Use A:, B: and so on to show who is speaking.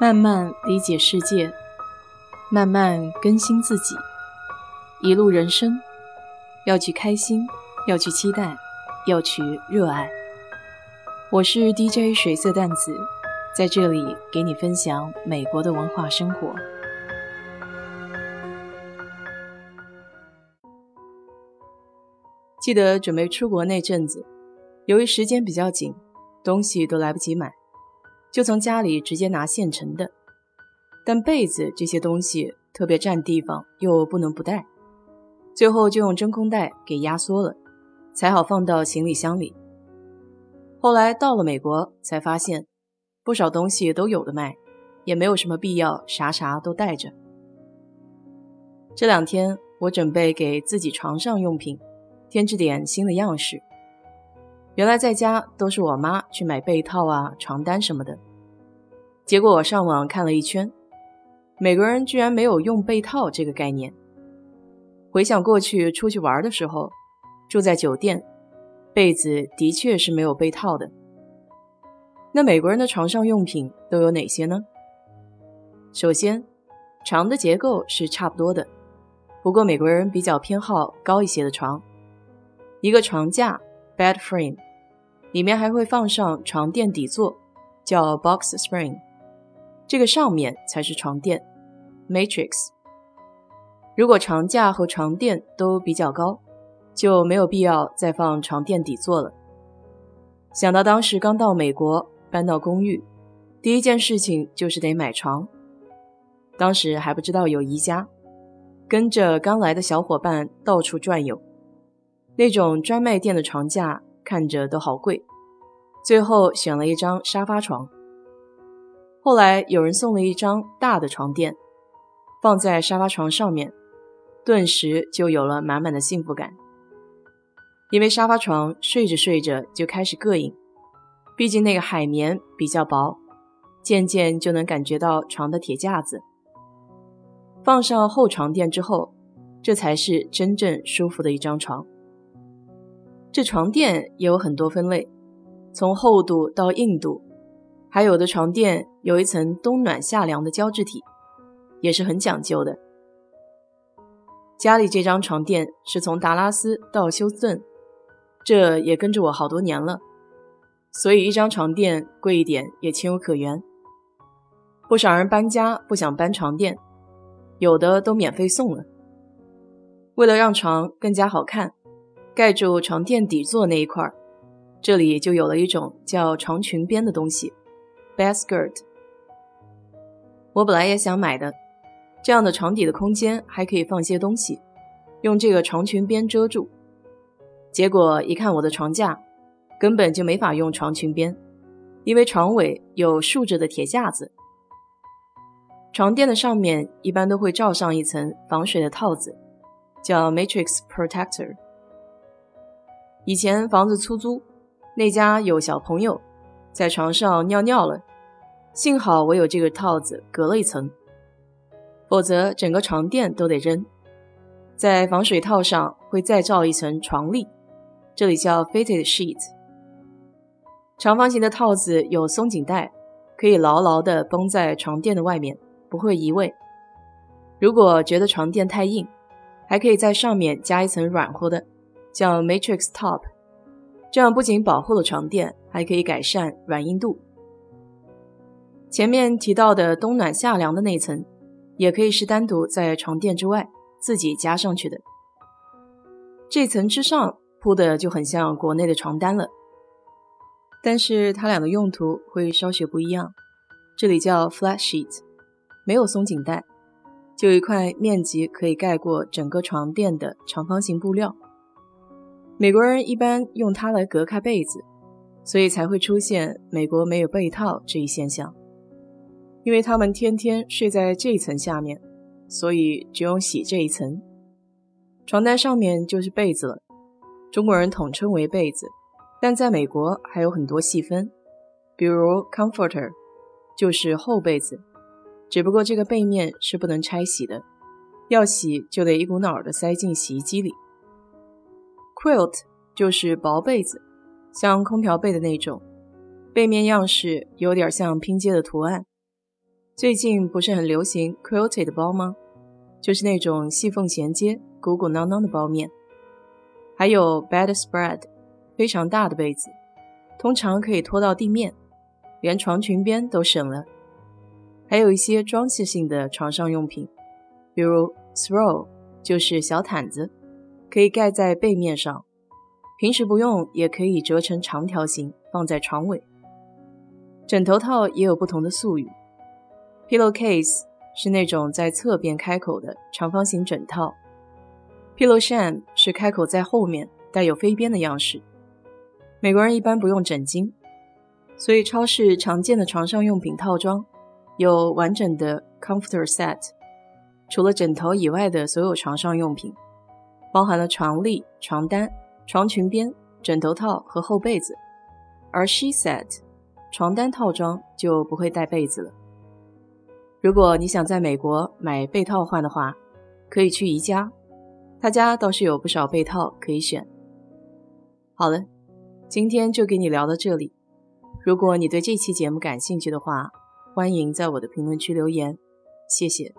A: 慢慢理解世界，慢慢更新自己。一路人生，要去开心，要去期待，要去热爱。我是 DJ 水色淡子，在这里给你分享美国的文化生活。记得准备出国那阵子，由于时间比较紧，东西都来不及买。就从家里直接拿现成的，但被子这些东西特别占地方，又不能不带，最后就用真空袋给压缩了，才好放到行李箱里。后来到了美国，才发现不少东西都有的卖，也没有什么必要啥啥都带着。这两天我准备给自己床上用品添置点新的样式。原来在家都是我妈去买被套啊、床单什么的，结果我上网看了一圈，美国人居然没有用被套这个概念。回想过去出去玩的时候，住在酒店，被子的确是没有被套的。那美国人的床上用品都有哪些呢？首先，床的结构是差不多的，不过美国人比较偏好高一些的床，一个床架。Bed frame，里面还会放上床垫底座，叫 box spring，这个上面才是床垫，matrix。如果床架和床垫都比较高，就没有必要再放床垫底座了。想到当时刚到美国搬到公寓，第一件事情就是得买床，当时还不知道有宜家，跟着刚来的小伙伴到处转悠。那种专卖店的床架看着都好贵，最后选了一张沙发床。后来有人送了一张大的床垫，放在沙发床上面，顿时就有了满满的幸福感。因为沙发床睡着睡着就开始膈应，毕竟那个海绵比较薄，渐渐就能感觉到床的铁架子。放上厚床垫之后，这才是真正舒服的一张床。这床垫也有很多分类，从厚度到硬度，还有的床垫有一层冬暖夏凉的胶质体，也是很讲究的。家里这张床垫是从达拉斯到休斯顿，这也跟着我好多年了，所以一张床垫贵一点也情有可原。不少人搬家不想搬床垫，有的都免费送了。为了让床更加好看。盖住床垫底座那一块儿，这里就有了一种叫床裙边的东西，bed skirt。我本来也想买的，这样的床底的空间还可以放些东西，用这个床裙边遮住。结果一看我的床架，根本就没法用床裙边，因为床尾有竖着的铁架子。床垫的上面一般都会罩上一层防水的套子，叫 matrix protector。以前房子出租，那家有小朋友在床上尿尿了，幸好我有这个套子隔了一层，否则整个床垫都得扔。在防水套上会再罩一层床笠，这里叫 fitted sheet。长方形的套子有松紧带，可以牢牢地绷在床垫的外面，不会移位。如果觉得床垫太硬，还可以在上面加一层软和的。叫 Matrix Top，这样不仅保护了床垫，还可以改善软硬度。前面提到的冬暖夏凉的那层，也可以是单独在床垫之外自己加上去的。这层之上铺的就很像国内的床单了，但是它俩的用途会稍许不一样。这里叫 Flat Sheet，没有松紧带，就一块面积可以盖过整个床垫的长方形布料。美国人一般用它来隔开被子，所以才会出现美国没有被套这一现象。因为他们天天睡在这一层下面，所以只用洗这一层。床单上面就是被子了，中国人统称为被子，但在美国还有很多细分，比如 comforter 就是厚被子，只不过这个背面是不能拆洗的，要洗就得一股脑的塞进洗衣机里。Quilt 就是薄被子，像空调被的那种，背面样式有点像拼接的图案。最近不是很流行 quilted 包吗？就是那种细缝衔接、鼓鼓囊囊的包面。还有 bedspread，非常大的被子，通常可以拖到地面，连床裙边都省了。还有一些装饰性的床上用品，比如 throw，就是小毯子，可以盖在背面上，平时不用也可以折成长条形放在床尾。枕头套也有不同的术语，pillowcase 是那种在侧边开口的长方形枕套，pillow sham 是开口在后面带有飞边的样式。美国人一般不用枕巾，所以超市常见的床上用品套装。有完整的 comforter set，除了枕头以外的所有床上用品，包含了床笠、床单、床裙边、枕头套和厚被子。而 she set 床单套装就不会带被子了。如果你想在美国买被套换的话，可以去宜家，他家倒是有不少被套可以选。好了，今天就给你聊到这里。如果你对这期节目感兴趣的话，欢迎在我的评论区留言，谢谢。